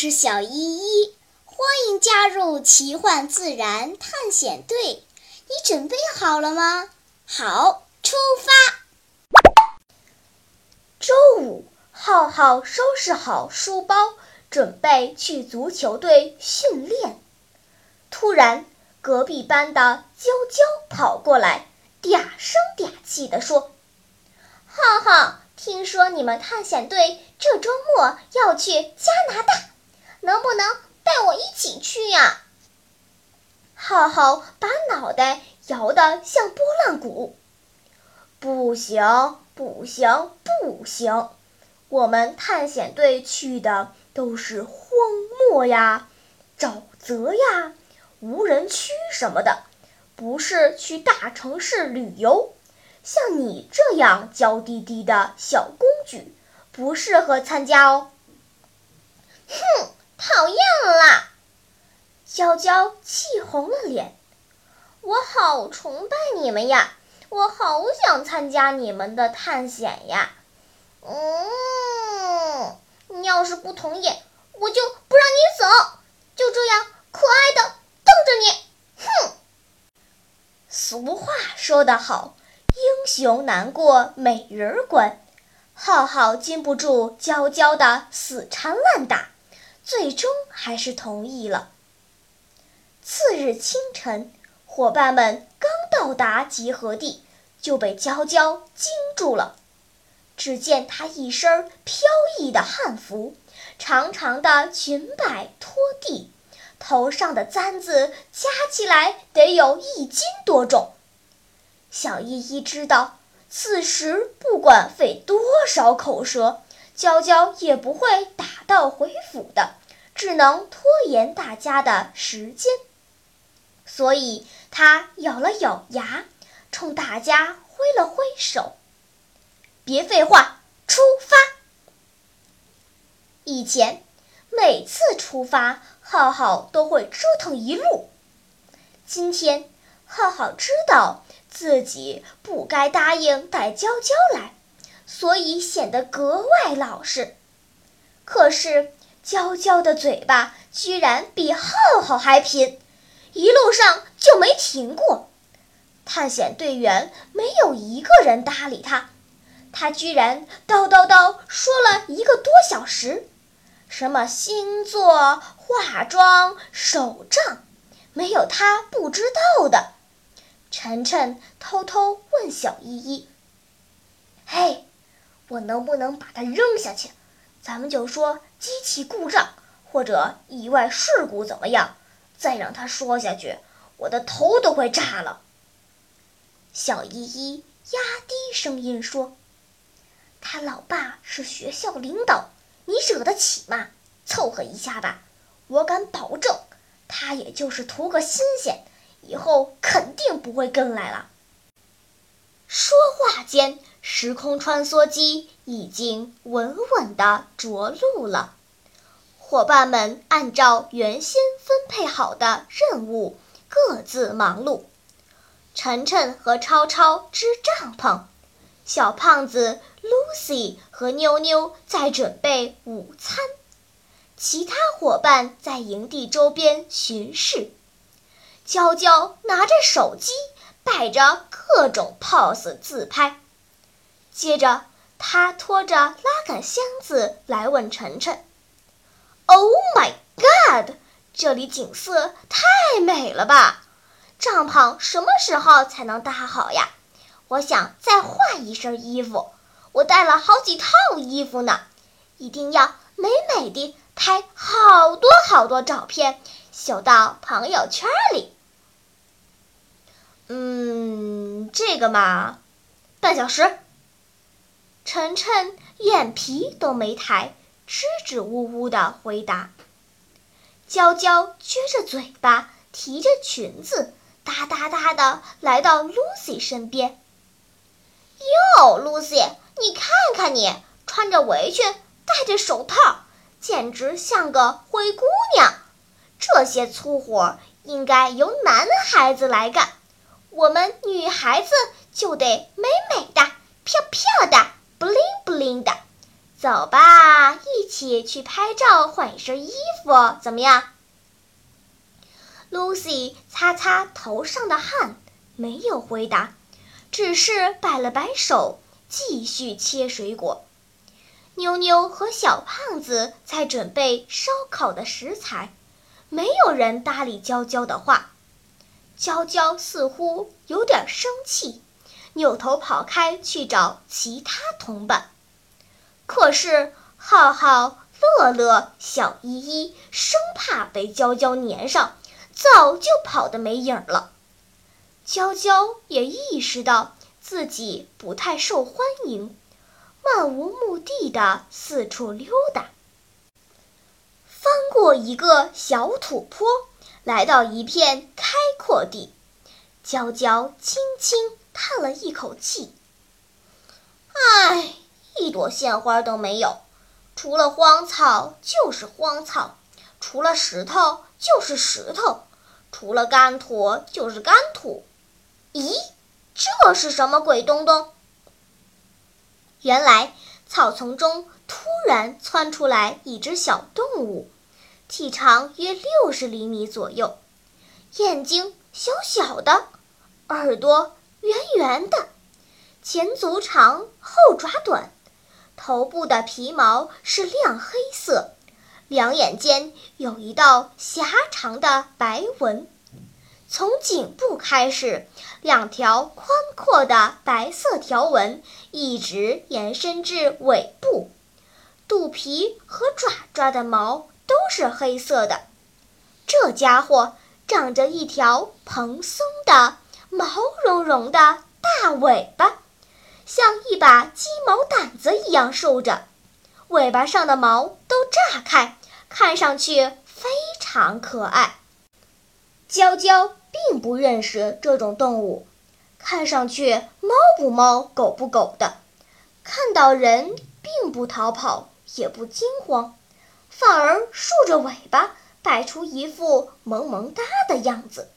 是小依依，欢迎加入奇幻自然探险队。你准备好了吗？好，出发。周五，浩浩收拾好书包，准备去足球队训练。突然，隔壁班的娇娇跑过来，嗲声嗲气地说：“浩浩，听说你们探险队这周末要去加拿大。”能不能带我一起去呀？浩浩把脑袋摇得像拨浪鼓。不行，不行，不行！我们探险队去的都是荒漠呀、沼泽呀、无人区什么的，不是去大城市旅游。像你这样娇滴滴的小公举，不适合参加哦。哼！讨厌啦！娇娇气红了脸。我好崇拜你们呀！我好想参加你们的探险呀！嗯，你要是不同意，我就不让你走。就这样可爱的瞪着你。哼！俗话说得好，英雄难过美人关。浩浩禁不住娇娇的死缠烂打。最终还是同意了。次日清晨，伙伴们刚到达集合地，就被娇娇惊住了。只见她一身飘逸的汉服，长长的裙摆拖地，头上的簪子加起来得有一斤多重。小依依知道，此时不管费多少口舌，娇娇也不会打道回府的。只能拖延大家的时间，所以他咬了咬牙，冲大家挥了挥手：“别废话，出发！”以前每次出发，浩浩都会折腾一路。今天，浩浩知道自己不该答应带娇娇来，所以显得格外老实。可是。娇娇的嘴巴居然比浩浩还贫，一路上就没停过。探险队员没有一个人搭理他，他居然叨叨叨说了一个多小时，什么星座、化妆、手账，没有他不知道的。晨晨偷偷问小依依：“嘿，我能不能把它扔下去？”咱们就说机器故障或者意外事故怎么样？再让他说下去，我的头都快炸了。小依依压低声音说：“他老爸是学校领导，你惹得起吗？凑合一下吧，我敢保证，他也就是图个新鲜，以后肯定不会跟来了。”说话间。时空穿梭机已经稳稳地着陆了，伙伴们按照原先分配好的任务各自忙碌。晨晨和超超支帐篷，小胖子 Lucy 和妞妞在准备午餐，其他伙伴在营地周边巡视。娇娇拿着手机摆着各种 pose 自拍。接着，他拖着拉杆箱子来问晨晨：“Oh my God，这里景色太美了吧？帐篷什么时候才能搭好呀？我想再换一身衣服，我带了好几套衣服呢，一定要美美的拍好多好多照片，秀到朋友圈里。”嗯，这个嘛，半小时。晨晨眼皮都没抬，支支吾吾地回答。娇娇撅着嘴巴，提着裙子，哒哒哒地来到 Lucy 身边。哟，Lucy，你看看你，穿着围裙，戴着手套，简直像个灰姑娘。这些粗活应该由男孩子来干，我们女孩子就得美美的、漂漂的。Bling bling 的，走吧，一起去拍照，换一身衣服，怎么样？”Lucy 擦擦头上的汗，没有回答，只是摆了摆手，继续切水果。妞妞和小胖子在准备烧烤的食材，没有人搭理娇娇的话。娇娇似乎有点生气，扭头跑开去找其他同伴。可是浩浩、乐乐、小依依生怕被娇娇粘上，早就跑得没影了。娇娇也意识到自己不太受欢迎，漫无目的的四处溜达，翻过一个小土坡。来到一片开阔地，娇娇轻轻叹了一口气：“唉，一朵鲜花都没有，除了荒草就是荒草，除了石头就是石头，除了干土就是干土。咦，这是什么鬼东东？”原来，草丛中突然窜出来一只小动物。体长约六十厘米左右，眼睛小小的，耳朵圆圆的，前足长后爪短，头部的皮毛是亮黑色，两眼间有一道狭长的白纹，从颈部开始，两条宽阔的白色条纹一直延伸至尾部，肚皮和爪爪的毛。都是黑色的，这家伙长着一条蓬松的、毛茸茸的大尾巴，像一把鸡毛掸子一样竖着，尾巴上的毛都炸开，看上去非常可爱。娇娇并不认识这种动物，看上去猫不猫、狗不狗的，看到人并不逃跑，也不惊慌。反而竖着尾巴，摆出一副萌萌哒的样子。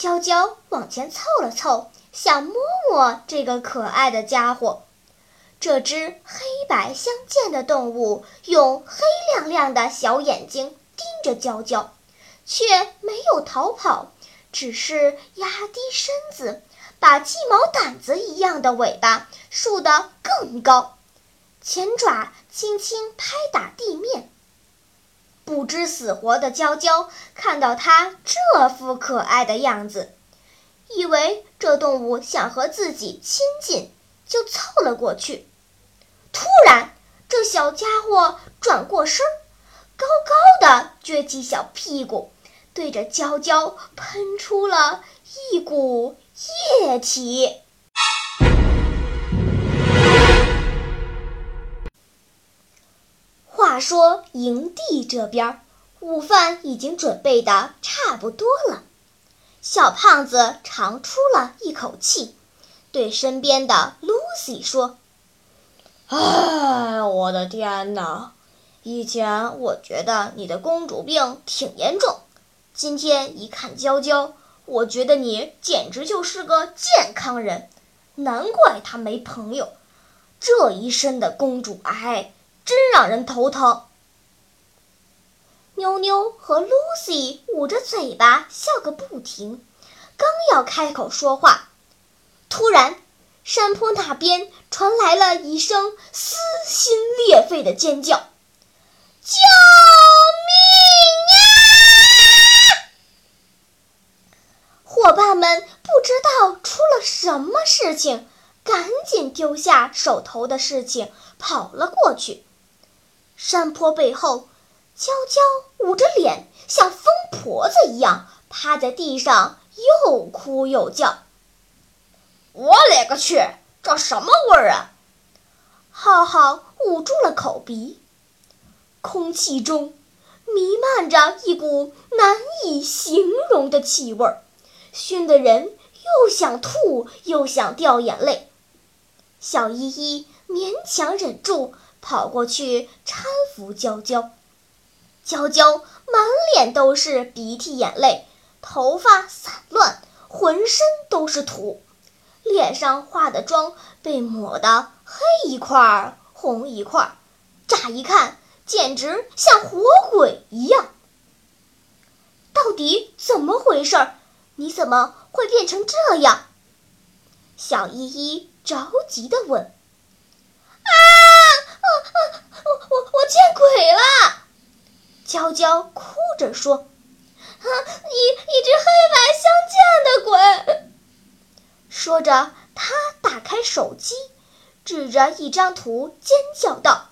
娇娇往前凑了凑，想摸摸这个可爱的家伙。这只黑白相间的动物用黑亮亮的小眼睛盯着娇娇，却没有逃跑，只是压低身子，把鸡毛掸子一样的尾巴竖得更高。前爪轻轻拍打地面，不知死活的娇娇看到它这副可爱的样子，以为这动物想和自己亲近，就凑了过去。突然，这小家伙转过身，高高的撅起小屁股，对着娇娇喷出了一股液体。话说营地这边，午饭已经准备的差不多了。小胖子长出了一口气，对身边的 Lucy 说：“哎，我的天哪！以前我觉得你的公主病挺严重，今天一看娇娇，我觉得你简直就是个健康人。难怪她没朋友，这一身的公主癌。”真让人头疼。妞妞和 Lucy 捂着嘴巴笑个不停，刚要开口说话，突然山坡那边传来了一声撕心裂肺的尖叫：“救命呀！”伙伴们不知道出了什么事情，赶紧丢下手头的事情跑了过去。山坡背后，娇娇捂着脸，像疯婆子一样趴在地上，又哭又叫。我勒个去，这什么味儿啊！浩浩捂住了口鼻，空气中弥漫着一股难以形容的气味，熏得人又想吐又想掉眼泪。小依依勉强忍住。跑过去搀扶娇娇，娇娇满脸都是鼻涕眼泪，头发散乱，浑身都是土，脸上化的妆被抹得黑一块儿红一块儿，乍一看简直像活鬼一样。到底怎么回事？你怎么会变成这样？小依依着急地问。啊！我我我我见鬼了！娇娇哭着说：“啊，一一只黑白相间的鬼！”说着，她打开手机，指着一张图尖叫道：“啊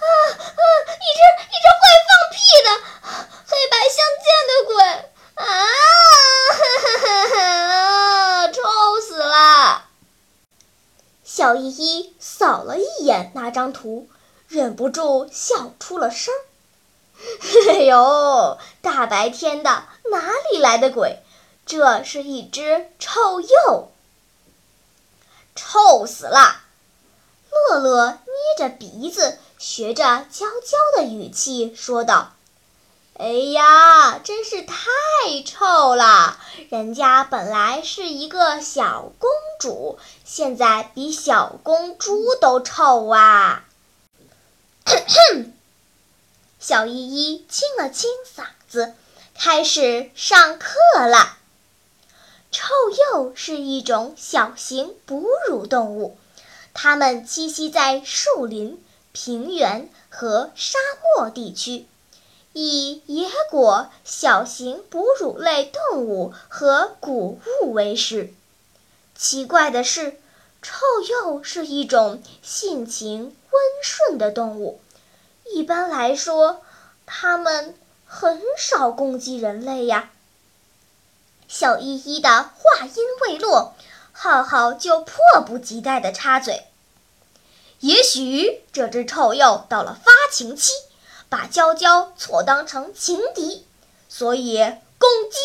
啊！一只一只会放屁的黑白相间的鬼！啊！臭死了！”小依依扫了一眼那张图，忍不住笑出了声儿。“哎呦，大白天的，哪里来的鬼？”这是一只臭鼬，臭死了！乐乐捏着鼻子，学着娇娇的语气说道：“哎呀，真是！人家本来是一个小公主，现在比小公猪都臭啊！”咳咳，小依依清了清嗓子，开始上课了。臭鼬是一种小型哺乳动物，它们栖息在树林、平原和沙漠地区，以野果、小型哺乳类动物和谷物为食。奇怪的是，臭鼬是一种性情温顺的动物。一般来说，它们很少攻击人类呀。小依依的话音未落，浩浩就迫不及待地插嘴：“也许这只臭鼬到了发情期，把娇娇错当成情敌，所以攻击；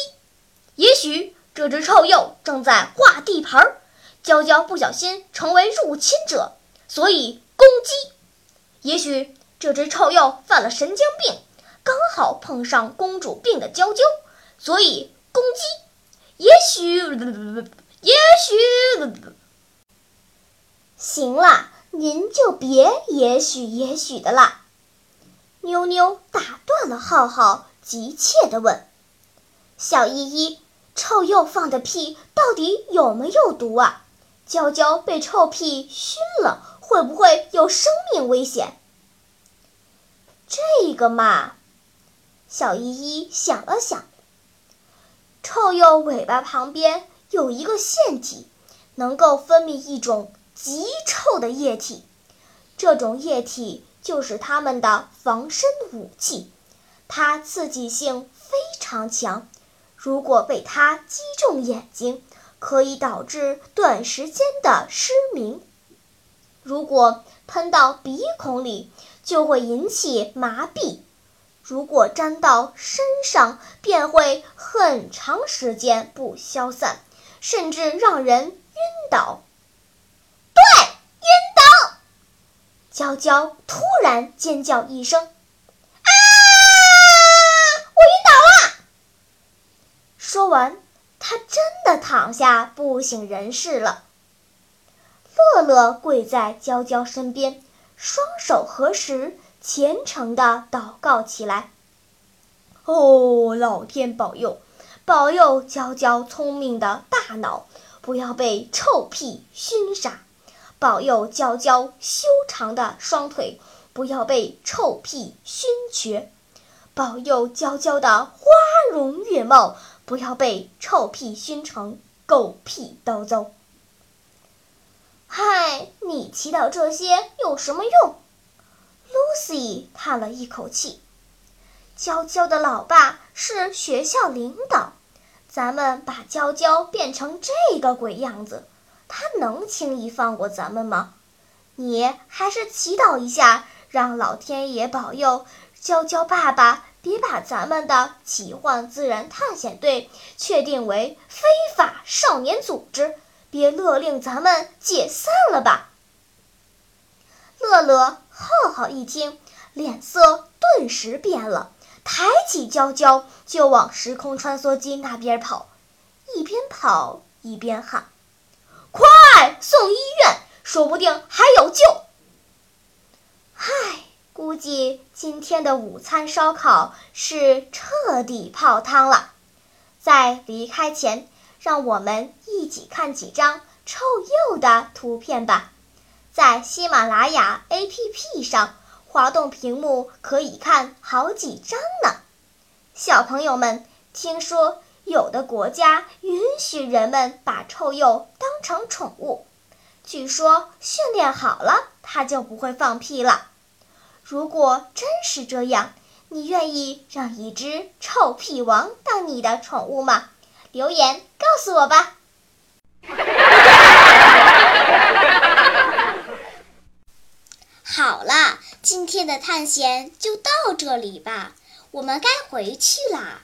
也许这只臭鼬正在画地盘儿，娇娇不小心成为入侵者，所以攻击；也许这只臭鼬犯了神经病，刚好碰上公主病的娇娇，所以攻击。”也许，也许，行了，您就别也许也许的了。妞妞打断了浩浩，急切地问：“小依依，臭鼬放的屁到底有没有毒啊？娇娇被臭屁熏了，会不会有生命危险？”这个嘛，小依依想了想。臭鼬尾巴旁边有一个腺体，能够分泌一种极臭的液体。这种液体就是它们的防身武器，它刺激性非常强。如果被它击中眼睛，可以导致短时间的失明；如果喷到鼻孔里，就会引起麻痹。如果沾到身上，便会很长时间不消散，甚至让人晕倒。对，娇娇突然尖叫一声：“啊！我晕倒了！”说完，她真的躺下不省人事了。乐乐跪在娇娇身边，双手合十。虔诚地祷告起来。哦，老天保佑，保佑娇娇聪明的大脑不要被臭屁熏傻，保佑娇娇修长的双腿不要被臭屁熏瘸，保佑娇娇的花容月貌不要被臭屁熏成狗屁叨糟。嗨，你祈祷这些有什么用？Lucy 叹了一口气：“娇娇的老爸是学校领导，咱们把娇娇变成这个鬼样子，他能轻易放过咱们吗？你还是祈祷一下，让老天爷保佑娇娇爸爸别把咱们的奇幻自然探险队确定为非法少年组织，别勒令咱们解散了吧。”乐乐。浩浩一听，脸色顿时变了，抬起娇娇就往时空穿梭机那边跑，一边跑一边喊：“快送医院，说不定还有救。唉，估计今天的午餐烧烤是彻底泡汤了。在离开前，让我们一起看几张臭鼬的图片吧。在喜马拉雅 APP 上，滑动屏幕可以看好几张呢。小朋友们，听说有的国家允许人们把臭鼬当成宠物，据说训练好了，它就不会放屁了。如果真是这样，你愿意让一只臭屁王当你的宠物吗？留言告诉我吧。好了，今天的探险就到这里吧，我们该回去啦。